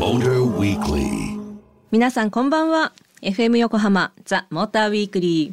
Motor Weekly. 皆さんこんばんは FM 横浜ザ・モーターウィークリー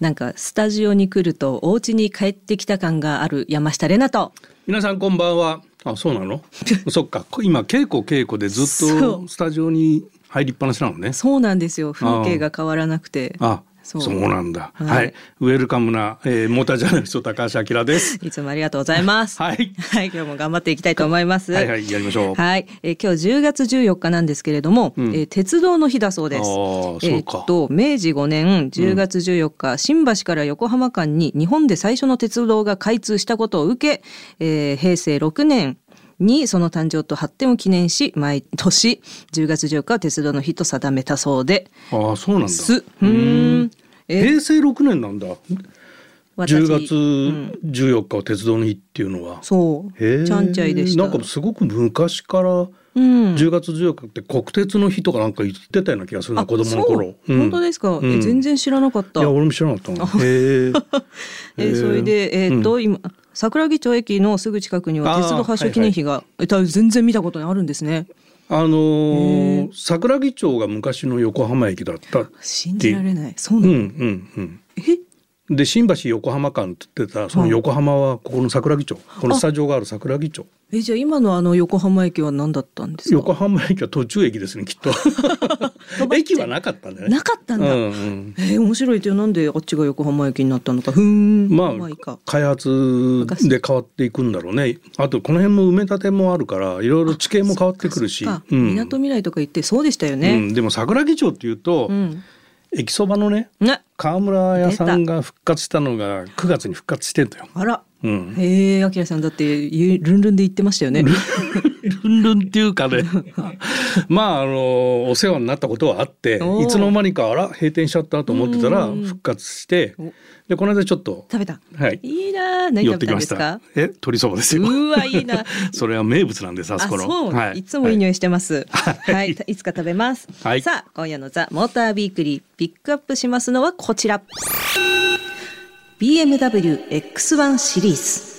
なんかスタジオに来るとお家に帰ってきた感がある山下れなと皆さんこんばんは。あ、そうなの？そっか。今稽古稽古でずっとスタジオに入りっぱなしなのね。そうなんですよ風景が変わらなくてあ、そそううなんだ。はいはい。ウェルカムな、えー、モータージャーナリスト高橋明です。いつもありがとうございます はいはい今日も頑張っていきたいと思いますはいはい、やりましょう。はい、えー今日10月14日なんですけれども、うんえー鉄道の日だそうです。えそうかーっと明治5年10月14日、新橋から横浜間に日本で最初の鉄道が開通したことを受け、えー平成6年にその誕生と発展を記念し毎年10月14日は鉄道の日と定めたそうで。あ、そうなんだ。す。うーん。えー平成6年なんだ。私10月14日は鉄道の日っていうのは。そう。ちゃんちゃいでした。なんかすごく昔からうん。10月14日って国鉄の日とかなんか言ってたような気がするな、あ子供の頃。そう？本当ですか、うん。え全然知らなかった。いや、俺も知らなかったな。へえ。えー。それで、えーっと、今桜木町駅のすぐ近くには鉄道発祥記念碑が、え多分全然見たことあるんですね。あのー桜木町が昔の横浜駅だった。信じられない。そううなんの、うんうん。え？で新橋横浜間って言ってたその横浜はここの桜木町、このスタジオがある桜木町えじゃあ今のあの横浜駅は何だったんですか？横浜駅は途中駅ですねきっと 駅はなかったんだよねなかったんだ。うんうんえー面白いってなんであっちが横浜駅になったのか？ふーん。ままあ。開発で変わっていくんだろうねあとこの辺も埋め立てもあるからいろいろ地形も変わってくるしそっかうん港未来とか行ってそうでしたようね。ん、でも桜木町っていうと、うん。駅そばのねね。川村屋さんが復活したのが9月に復活してんだよ。あら。うん、へえ、あきらさんだってゆルンルンで言ってましたよね。ルンルンっていうかね まああのお世話になったことはあっていつの間にかあら閉店しちゃったと思ってたらうん復活しておでこの間ちょっと食べた。はいいいなー。何食べたんですか？え鶏そばですようわいいな。それは名物なんですあそこのはいつもいい匂いしてます。は、はいいい、つか食べます。はいさあ、今夜のザ・モータービークリー、ピックアップしますのはこちら。BMW X1 シリーズ。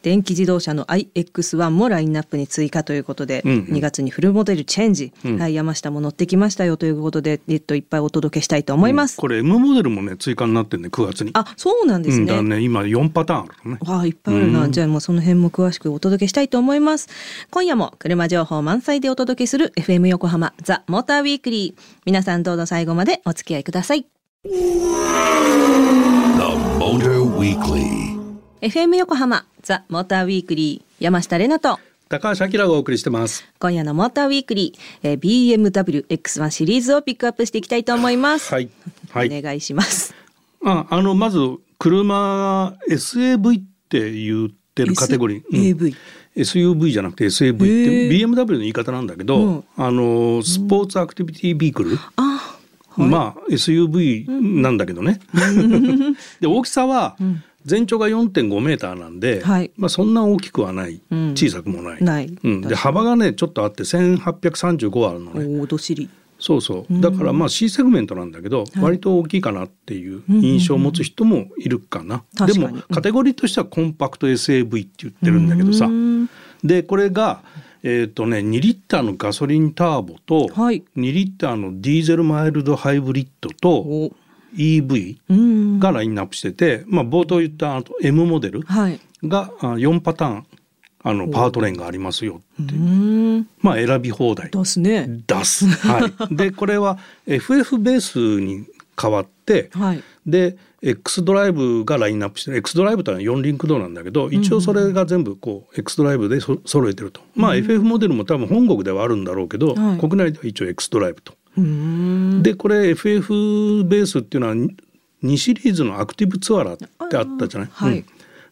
電気自動車の iX1 もラインナップに追加ということで、うんうん。2月にフルモデルチェンジ、うん。はい、山下も乗ってきましたよということで、えっと、いっぱいお届けしたいと思います。これ M モデルもね追加になってんね9月に。あ、そうなんですうん、だね。からね今4パターンあるのね。わあいっぱいあるな、うんじゃあもうその辺も詳しくお届けしたいと思います。今夜も車情報満載でお届けする FM 横浜ザ・モーターウィークリー皆さんどうぞ最後までお付き合いください. FM 横浜ザ・モーターウィークリー山下れなと。高橋明がお送りしてます。今夜のモーターウィークリー、えー BMW X1 シリーズをピックアップしていきたいと思います、はい。はい。お願いします。ああのまず車 SAV って言ってるカテゴリー、うん。SUV じゃなくて SAV って。BMW の言い方なんだけど、うん。あのスポーツアクティビティビークル、あまあ SUV なんだけどね。で大きさは全長が4.5メーターなんで、はい。まあそんな大きくはない、うん。小さくもない。で幅がねちょっとあって1835あるのね。おどしり。そうそう。だからまあ C セグメントなんだけど、い。割と大きいかなっていう印象を持つ人もいるかな、でもカテゴリーとしてはコンパクト SAV って言ってるんだけどさ。でこれがえっ、とね2リッターのガソリンターボと、はい。2リッターのディーゼルマイルドハイブリッドとお。EV うん。がラインナップしてて、まあ、冒頭言ったあと M モデルはい。があ4パターンあのパワートレーンがありますよってまあ選び放題。ですね。出す。はい、でこれは FF ベースに変わってはい。で X ドライブがラインナップしてる X ドライブというのは4リンクドなんだけど一応それが全部こう X ドライブでそ揃えてると、まあ FF モデルも多分本国ではあるんだろうけど、はい。国内では一応 X ドライブと。でこれ FF ベースっていうのは2シリーズのアクティブツアラーってあったじゃない、はい。うん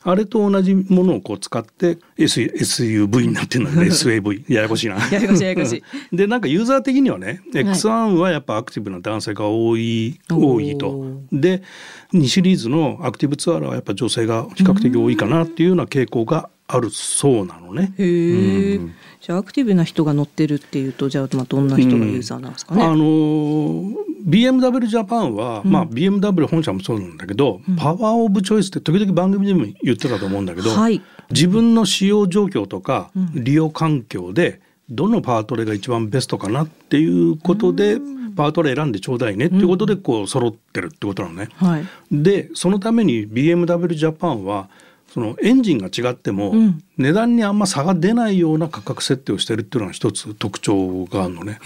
あれと同じものをこう使って S SUV になってるんだけど SAV ややこしいな。ややこしいややこしい。でなんかユーザー的にはね X1 はやっぱアクティブな男性が多い、多いと。で2シリーズのアクティブツアーはやっぱ女性が比較的多いかなっていうような傾向があるそうなのね。へえ、じゃあアクティブな人が乗ってるっていうとじゃあまあどんな人がユーザーなんですかね、あのー BMW ジャパンは、まあ BMW 本社もそうなんだけど、パワーオブチョイスって時々番組でも言ってたと思うんだけど、はい。自分の使用状況とか利用環境でどのパワートレが一番ベストかなっていうことでパワートレ選んでちょうだいねっていうことでこう揃ってるってことなのね。はい。でそのために BMW ジャパンはそのエンジンが違ってもうん。値段にあんま差が出ないような価格設定をしてるっていうのが一つ特徴があるのね。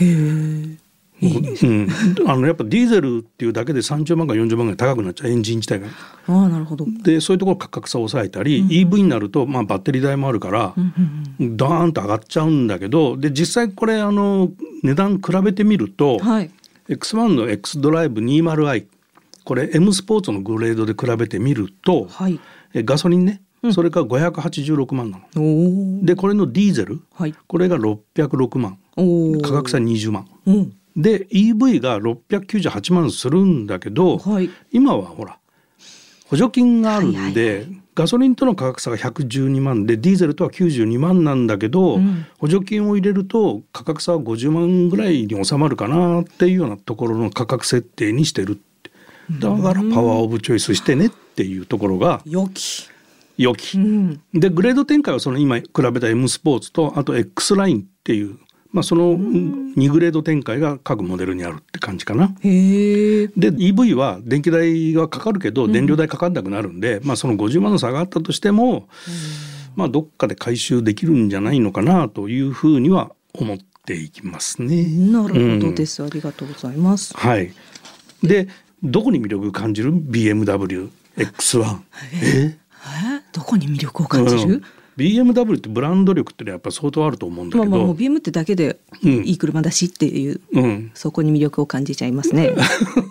うん、あのやっぱディーゼルっていうだけで30万か40万ぐらい高くなっちゃうエンジン自体が。ああなるほど。でそういうところ価格差を抑えたり、EV になると、まあ、バッテリー代もあるから、うんうんダーンと上がっちゃうんだけどで実際これあの値段比べてみると、うん。はい。X1 の X ドライブ 20i これ M スポーツのグレードで比べてみると、はい。えガソリンね、それが586万なの。でこれのディーゼルはい。これが606万。価格差20万。うん。で EV が698万するんだけど、はい。今はほら補助金があるんで、はいはいはガソリンとの価格差が112万でディーゼルとは92万なんだけど、うん補助金を入れると価格差は50万ぐらいに収まるかなっていうようなところの価格設定にしてるってだからパワーオブチョイスしてねっていうところが良き。良き。うん。でグレード展開はその今比べた M スポーツとあと X ラインっていう、まあ、その2グレード展開が各モデルにあるって感じかな。で EV は電気代がかかるけど燃料代かかんなくなるんで、まあその50万の差があったとしても、まあどっかで回収できるんじゃないのかなというふうには思っていきますね。なるほどです。ありがとうございます。はい。でどこに魅力を感じる？BMW X1。え？え？どこに魅力を感じうんる？BMW ってブランド力ってのはやっぱ相当あると思うんだけど、まあまあもう BM ってだけでうんいい車だしっていう。うんそこに魅力を感じちゃいますね。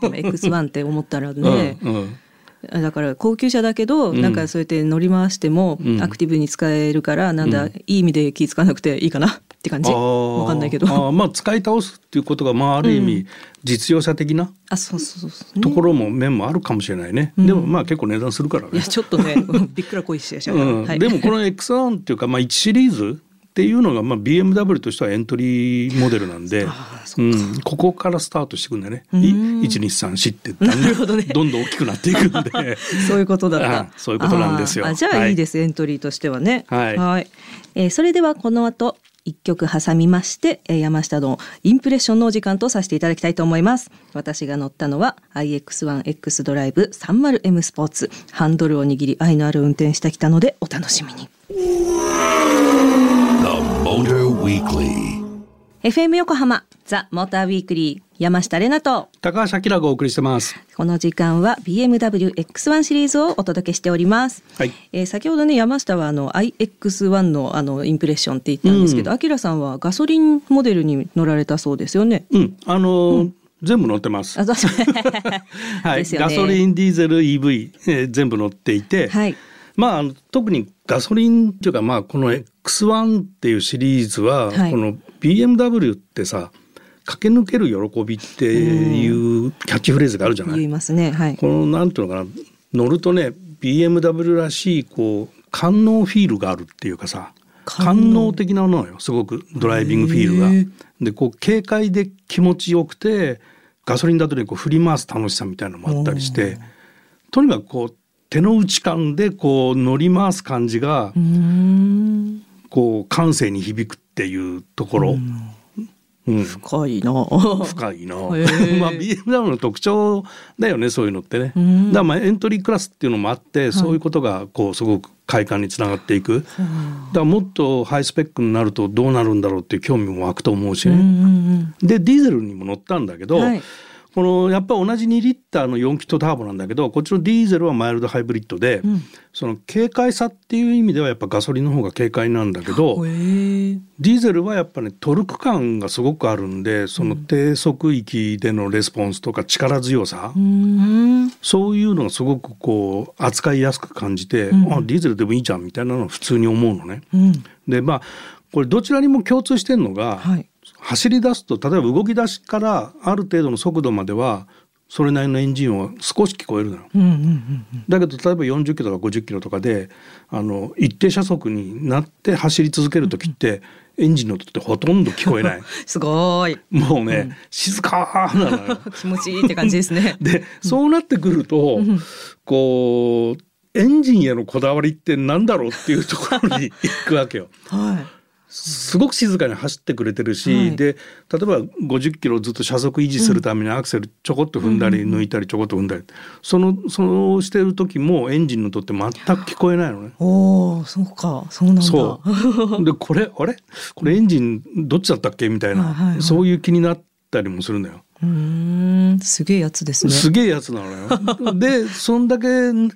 でも X1 って思ったらね、うんうんだから高級車だけど、うん。なんかそうやって乗り回してもうん。アクティブに使えるから、なんだ、うん。いい意味で気付かなくていいかなって感じ。あー。わかんないけど。あーまあ使い倒すっていうことがまあある意味実用車的なあ、そうそうそう、ところも面もあるかもしれないね。うん。でもまあ結構値段するからね。いや。ちょっとね びっくらこいしやしゃううん。はい、でもこの X1 っていうかまあ1シリーズっていうのがまあ BMW としてはエントリーモデルなんでうん、ここからスタートしていくんだよね。うん1234ってどねどんどん大きくなっていくんで。そういうことだっあた。そういうことなんですよじゃあはいいいです、エントリーとしてはね。はいえーそれではこの後一曲挟みまして、えー山下のインプレッションのお時間とさせていただきたいと思います。私が乗ったのは iX1X ドライブ 30M スポーツ。ハンドルを握り愛のある運転してきたのでお楽しみに。The Motor Weekly. FM 横浜ザ・モーターウィークリー山下れなと高橋明がお送りしてます。この時間は BMW X1 シリーズをお届けしております。はい。えー先ほどね山下はあの iX1 のあのインプレッションって言ったんですけど、あきらさんはガソリンモデルに乗られたそうですよね。うん、あのー全部乗ってます。あ、そうはい、ですよねガソリン、ディーゼル、EV、えー全部乗っていて、はい。まああの特にガソリンっていうかまあこの X1 っていうシリーズは、はいこの BMW ってさ駆け抜ける喜びっていうキャッチフレーズがあるじゃない？言いね。はい。このなんていうのかな？乗るとね BMW らしいこう官能フィールがあるっていうかさ官能的なものよすごくドライビングフィールが。でこう軽快で気持ちよくてガソリンだとねこう振り回す楽しさみたいなのもあったりしてとにかくこう手の内感でこう乗り回す感じが。こう感性に響くっていうところ。うん深いな。深いな。まあ BMW の特徴だよねそういうのってね。うんだからまあエントリークラスっていうのもあって、そういうことがこうすごく快感につながっていく。だからもっとハイスペックになるとどうなるんだろうっていう興味も湧くと思うしね。んでディーゼルにも乗ったんだけど、はいこのやっぱ同じ2リッターの4気筒ターボなんだけどこっちのディーゼルはマイルドハイブリッドで、んその軽快さっていう意味ではやっぱガソリンの方が軽快なんだけど。ディーゼルはやっぱねトルク感がすごくあるんでその低速域でのレスポンスとか力強さ、うーん。そういうのがすごくこう扱いやすく感じて、うんあディーゼルでもいいじゃんみたいなのを普通に思うのね。うん。でまあこれどちらにも共通してるのが、はい。走り出すと例えば動き出しからある程度の速度まではそれなりのエンジンを少し聞こえるのよ。うんうんうんだけど例えば40キロとか50キロとかであの一定車速になって走り続ける時って、エンジンの音ってほとんど聞こえない。すごい。もうね、静かなのよ。気持ちいいって感じですね。でそうなってくると、こうエンジンへのこだわりってなんだろうっていうところに行くわけよ。はい。すごく静かに走ってくれてるし、はい。で例えば50キロずっと車速維持するためにアクセルちょこっと踏んだり抜いたりちょこっと踏んだり、そのそのしてる時もエンジンの音って全く聞こえないのね。おお、そうか、そうなんだ。そう。でこれあれ？これエンジンどっちだったっけ？みたいな、はいはいはい。そういう気になったりもするんだよ。うーん、すげえやつですね。すげえやつなのよ。でそんだけ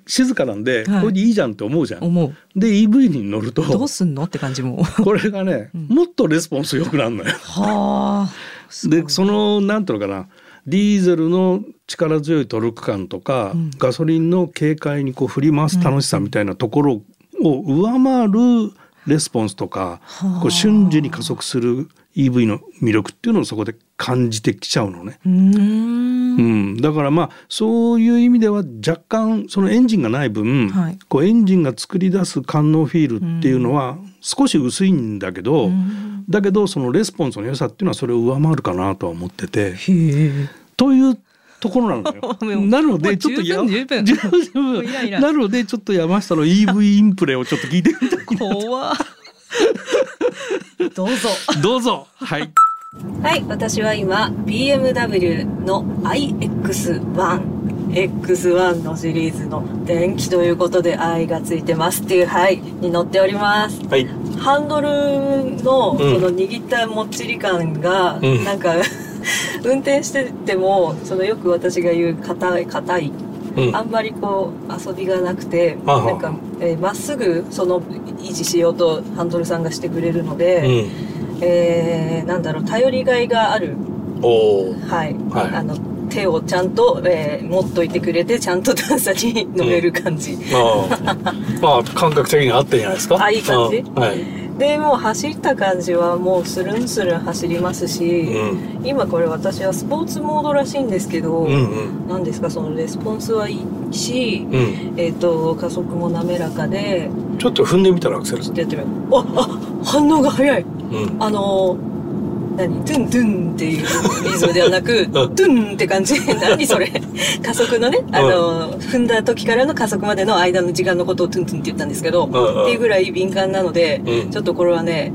静かなんで、はいこれでいいじゃんって思うじゃん。思う。で EV に乗るとどうすんのって感じも。これがね、もっとレスポンス良くなるのよ。はあ。でそのなんていうのかなディーゼルの力強いトルク感とか、うんガソリンの軽快にこう振り回す楽しさみたいなところを上回るレスポンスとか、はあこう瞬時に加速する EV の魅力っていうのをそこで感じてきちゃうのね。うーん。うん、だからまあそういう意味では若干そのエンジンがない分、はい。こうエンジンが作り出す官能フィールっていうのは少し薄いんだけど、ん。だけどそのレスポンスの良さっていうのはそれを上回るかなとは思ってて。というところなのよ。なのでちょっとや十分十分なのでちょっと山下の EV インプレをちょっと聞いてみたい怖っ どうぞ。どうぞはいはい、私は今 BMW の iX1。X1 のシリーズの電気ということで愛がついてますっていう、はい、に乗っております。はいハンドルのうんその握ったもっちり感が、うんなんか 運転しててもそのよく私が言う硬い硬いうん。あんまりこう遊びがなくてなんかえーま、っすぐその維持しようとハンドルさんがしてくれるので、うん。えーなんだろう頼りがいがある、はい。はい。あの手をちゃんと、えー持っといてくれてちゃんと段差に乗れる感じ、ああまあ感覚的に合ってんじゃないですか？あいい感じ。うん。はいでもう走った感じはもうスルンスルン走りますし、うん。今これ私はスポーツモードらしいんですけど、うんうん。何ですかそのレスポンスはいいし、うん。えっ、と加速も滑らかでちょっと踏んでみたらアクセルちょっとやってみよう。ああ反応が早い。うん。あの何？トゥントゥンっていうリズムではなく、トゥンって感じ。何それ？加速のね、あの、踏んだ時からの加速までの間の時間のことをトゥントゥンって言ったんですけど、っていうぐらい敏感なので、うん。ちょっとこれはね、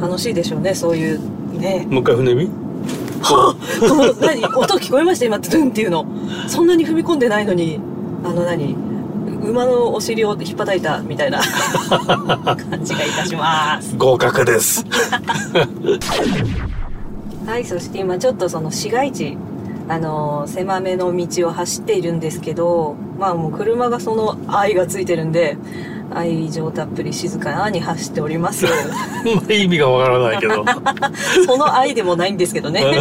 楽しいでしょうね、そういう、ね。もう一回踏んでみ？この何？音聞こえました？今、トゥンっていうの。そんなに踏み込んでないのに、あの何？馬のお尻を引っ叩いたみたいな感じがいたします。合格です はい、そして今ちょっとその市街地、あのー狭めの道を走っているんですけど、まあもう車がその愛がついてるんで、愛情たっぷり静かに走っております。意味がわからないけど その愛でもないんですけどね。は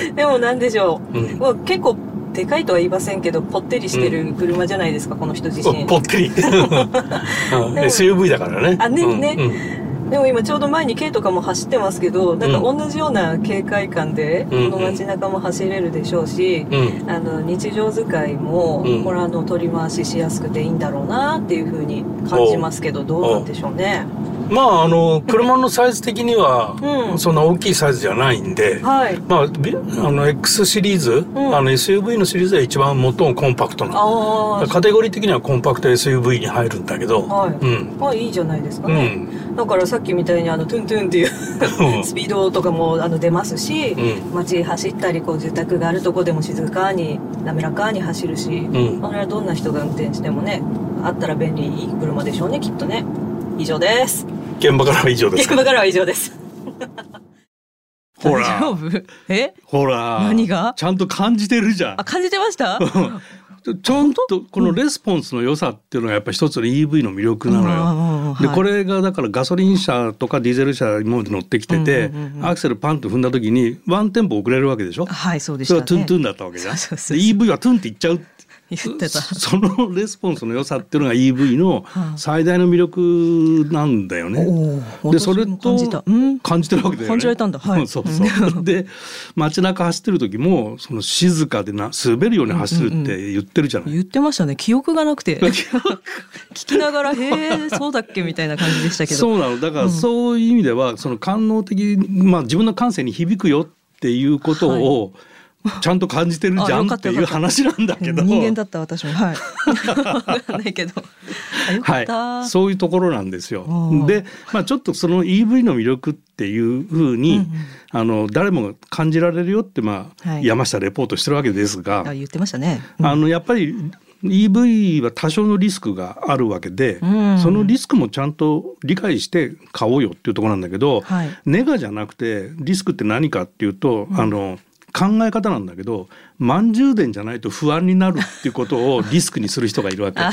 いでもなんでしょう。うんもう結構でかいとは言いませんけど、ぽってりしてる車じゃないですか、この人自身。ぽってり。うん。SUV だからね。あねうん。ね。うん。でも今ちょうど前に軽とかも走ってますけど、なんか同じような軽快感で、うん。この街中も走れるでしょうし、うん。あの日常使いも、うん。これあの取り回ししやすくていいんだろうなっていうふうに感じますけどどうなんでしょうね。まああの車のサイズ的にはうん。そんな大きいサイズじゃないんで、はい。まあ、びあの X シリーズ、ん。あの SUV のシリーズで一番最もコンパクトなあカテゴリー的にはコンパクト SUV に入るんだけど、はい。うん。あ、まあいいじゃないですかうね。ん。だからさっきみたいにあのトゥントゥンっていううん。スピードとかもあの出ますし、うん。街走ったりこう住宅があるとこでも静かに滑らかに走るし、うん。あれはどんな人が運転してもねあったら便利いい車でしょうねきっとね以上です。現場からは以上です現場からは以上です。ほら。大丈夫？え？ほら。何が？ちゃんと感じてるじゃん。あ感じてました？ちゃんとこのレスポンスの良さっていうのがやっぱ一つの EV の魅力なのよ。でこれがだからガソリン車とかディーゼル車今まで乗ってきてて、アクセルパンと踏んだ時にワンテンポ遅れるわけでしょ？はいそうでしたね。それはトゥントゥンだったわけじゃん。でそうそうそう。EV はトゥンっていっちゃう言ってた。そのレスポンスの良さっていうのが EV の最大の魅力なんだよね。おーでそれと感じてるわけだよね。感じられたんだ。はい。そうそう。で街中走ってる時もその静かでな滑るように走るって言ってるじゃない。言ってましたね。記憶がなくて。聞きながら「へえそうだっけ?」みたいな感じでしたけど。そうなの。だからそういう意味ではその官能的まあ自分の感性に響くよっていうことを、ちゃんと感じてるじゃんっていう話なんだけど。人間だった私もはい。ないけど。はい、そういうところなんですよ。うん。で、まあ、ちょっとその EV の魅力っていうふうに、うんうん。あの誰もが感じられるよって、まあはい。山下レポートしてるわけですが、あ言ってましたね、うん。あのやっぱり EV は多少のリスクがあるわけで、うんそのリスクもちゃんと理解して買おうよっていうところなんだけど、はい。ネガじゃなくてリスクって何かっていうと、あの考え方なんだけど満充電じゃないと不安になるっていうことをリスクにする人がいるわけ。あ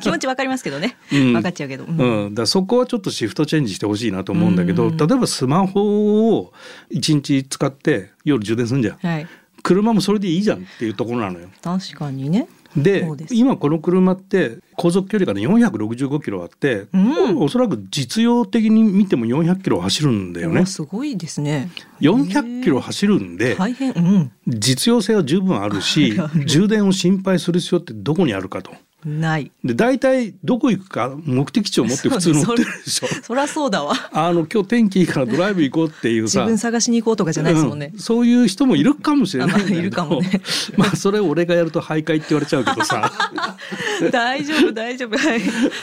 気持ちわかりますけどね、うん。分かっちゃうけど、うん。うん、だそこはちょっとシフトチェンジしてほしいなと思うんだけど、うん。例えばスマホを1日使って夜充電するんじゃん。はい。車もそれでいいじゃんっていうところなのよ。確かにねで今この車って航続距離がね465キロあって、うん。おそらく実用的に見ても400キロ走るんだよね。お。すごいですね。400キロ走るんで大変。うん。実用性は十分あるし 充電を心配する必要ってどこにあるかと。ない。で大体どこ行くか目的地を持って普通乗ってるでしょ。そ りゃそうだわ。あの今日天気いいからドライブ行こうっていう自さ分探しに行こうとかじゃないですもんね。う、ん。そういう人もいるかもしれないんだけど。あまあいるかもね。まあそれ俺がやると徘徊って言われちゃうけどさ。大丈夫大丈夫。はい。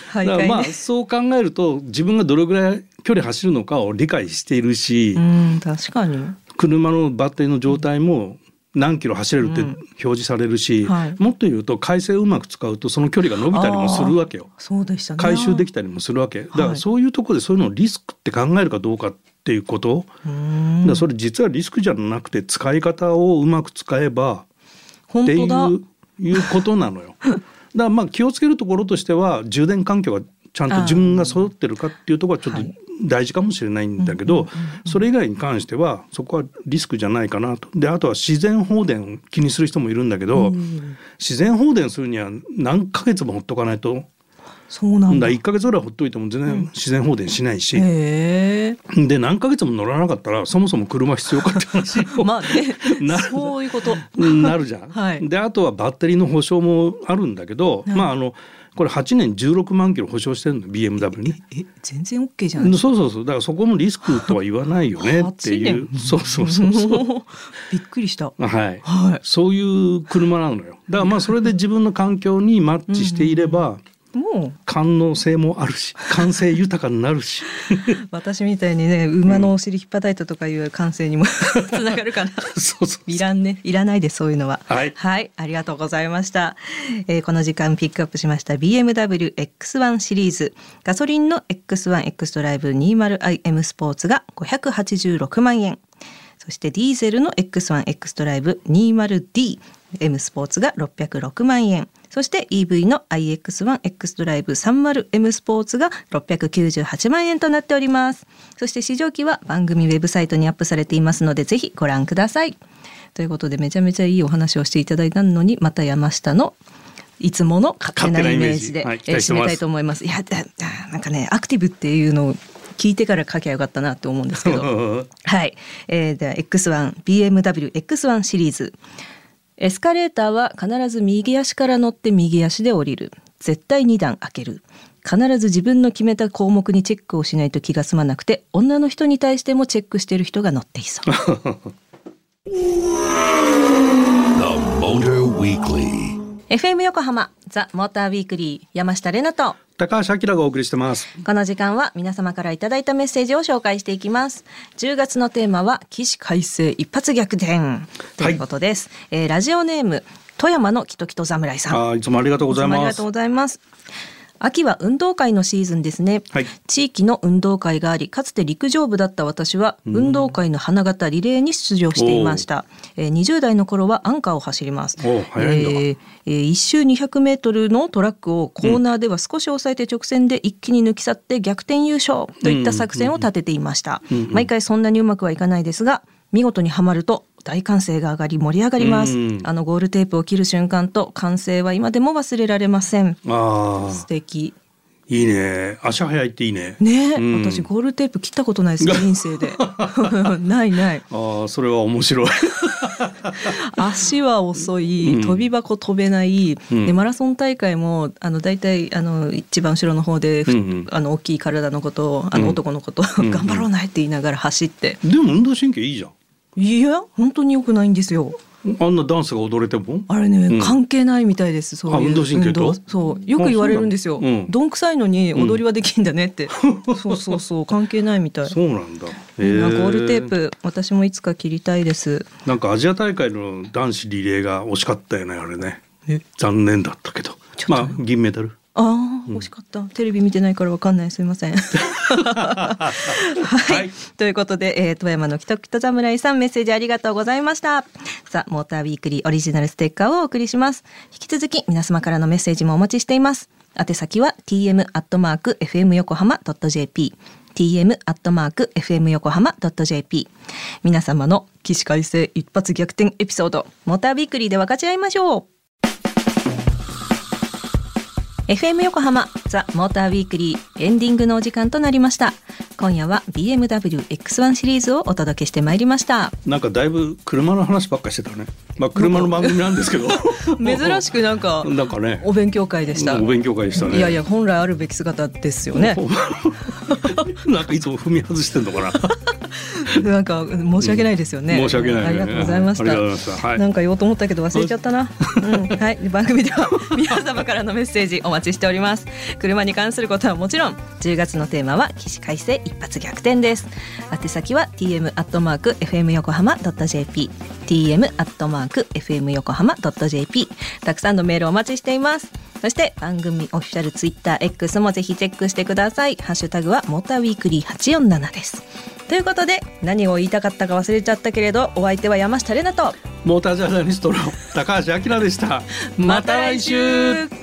はいだからまあねそう考えると自分がどれぐらい距離走るのかを理解しているし、うん確かに。車のバッテリーの状態も何キロ走れるってうん。表示されるし、はい。もっと言うと回線をうまく使うとその距離が伸びたりもするわけよ。そうでしたね。回収できたりもするわけ。だからそういうところでそういうのをリスクって考えるかどうかっていうこと、うん。だそれ実はリスクじゃなくて使い方をうまく使えばっていういうことなのよ。だからまあ気をつけるところとしては充電環境がちゃんと自分が揃ってるかっていうところはちょっとはい大事かもしれないんだけどそれ以外に関してはそこはリスクじゃないかなと。であとは自然放電を気にする人もいるんだけどうん。自然放電するには何ヶ月もほっとかないと。そうなんだ。だ1ヶ月ぐらいほっといても全然自然放電しないし。へえ。で何ヶ月も乗らなかったらそもそも車必要かって話 まあね。なるそういうこと。なるじゃん。はい。であとはバッテリーの保証もあるんだけど、はい。まああのこれ8年16万キロ保証してるの BMW に。え全然 OK じゃないそうそうそう。だからそこもリスクとは言わないよねっていう。8年そうそうそうそう。びっくりした。はい、はい。そういう車なのよ。だからまあそれで自分の環境にマッチしていればも感能性もあるし感性豊かになるし。う 私みたいにね馬のお尻引っ叩いたとかいう感性にも つながるかな。そうそういらんね。いらないですそういうのは。はい。ありがとうございました、えーこの時間ピックアップしました BMW X1 シリーズ。ガソリンの X1 エクストライブ 20iM スポーツが586万円そしてディーゼルの X1 xDrive 20d M Sport が606万円。そして EV の iX1 エクストライブ 30M スポーツが698万円となっております。そして試乗機は番組ウェブサイトにアップされていますのでぜひご覧ください。ということでめちゃめちゃいいお話をしていただいたのにまた山下のいつもの勝手なイメージで、はいえー締めたいと思います。いやなんかねアクティブっていうのを聞いてから書きゃよかったなって思うんですけど。はい、えー、では X1 BMW X1 シリーズエスカレーターは必ず右足から乗って右足で降りる。絶対2段開ける。必ず自分の決めた項目にチェックをしないと気が済まなくて女の人に対してもチェックしてる人が乗っていそう。The Motor Weekly. FM 横浜ザ・モーターウィークリー山下れなと。高橋明がお送りしてます。この時間は皆様からいただいたメッセージを紹介していきます。10月のテーマは起死回生一発逆転。ということです、えーラジオネーム富山のキトキト侍さん。あーいつもありがとうございます。いつもありがとうございます秋は運動会のシーズンですね、はい。地域の運動会がありかつて陸上部だった私は運動会の花形リレーに出場していました、えー20代の頃はアンカーを走ります。おえーえー1周200メートルのトラックをコーナーでは少し抑えて直線で一気に抜き去って逆転優勝といった作戦を立てていました、毎回そんなにうまくはいかないですが見事にはまると大歓声が上がり盛り上がります、うん。あのゴールテープを切る瞬間と歓声は今でも忘れられません。あ素敵。ーいいね。足早いっていいね。ねえ、うん。私ゴールテープ切ったことないですよ 人生で。ないない。あーそれは面白い。足は遅い、うん。飛び箱飛べない、うん。でマラソン大会もあの大体あの一番後ろの方で、ふうんうん。あの大きい体のことをあのうん。男のことを、うんうん。頑張ろうないって言いながら走って。でも運動神経いいじゃんいや本当に良くないんですよ。あんなダンスが踊れても？あれね、うん。関係ないみたいですそういうあ運動神経と？そうよく言われるんですよ、うんどんくさいのに踊りはできんだねって、そうそうそう関係ないみたい。そうなんだ、なんかゴールテーへプ私もいつか切りたいです。なんかアジア大会の男子リレーが惜しかったよねあれね。え？残念だったけど。まあ銀メダルああ、惜しかった。テレビ見てないからわかんない。すみません。はい、はいということで、えー、富山の北北侍さんメッセージありがとうございました。さあ、モーターウィークリーオリジナルステッカーをお送りします。引き続き皆様からのメッセージもお待ちしています。宛先は tm アットマーク fm 横浜 .jp tm アットマーク fm 横浜 .jp 皆様の起死回生一発逆転エピソードモーターウィークリーで分かち合いましょう FM 横浜ザ・モーターウィークリーエンディングのお時間となりました。今夜は BMW X1 シリーズをお届けしてまいりました。なんかだいぶ車の話ばっかりしてたね。まあ車の番組なんですけど。珍しくなんかなんかね。お勉強会でした。お勉強会でしたね。いやいや本来あるべき姿ですよね。なんかいつも踏み外してんのかななんか申し訳ないですよね、申し訳ないね。ありがとうございました。はい。なんか言おうと思ったけど忘れちゃったな、うん、はい。番組では 皆様からのメッセージお待ちしております。車に関することはもちろん10月のテーマは起死回生一発逆転です。宛先は tm アットマーク fm 横浜 .jp tm アットマーク fm 横浜 .jp たくさんのメールお待ちしていますそして番組オフィシャルツイッター X もぜひチェックしてください。ハッシュタグはモーターウィークリー847です。ということで何を言いたかったか忘れちゃったけれどお相手は山下玲奈とモータージャーナリストの高橋明でした。また来週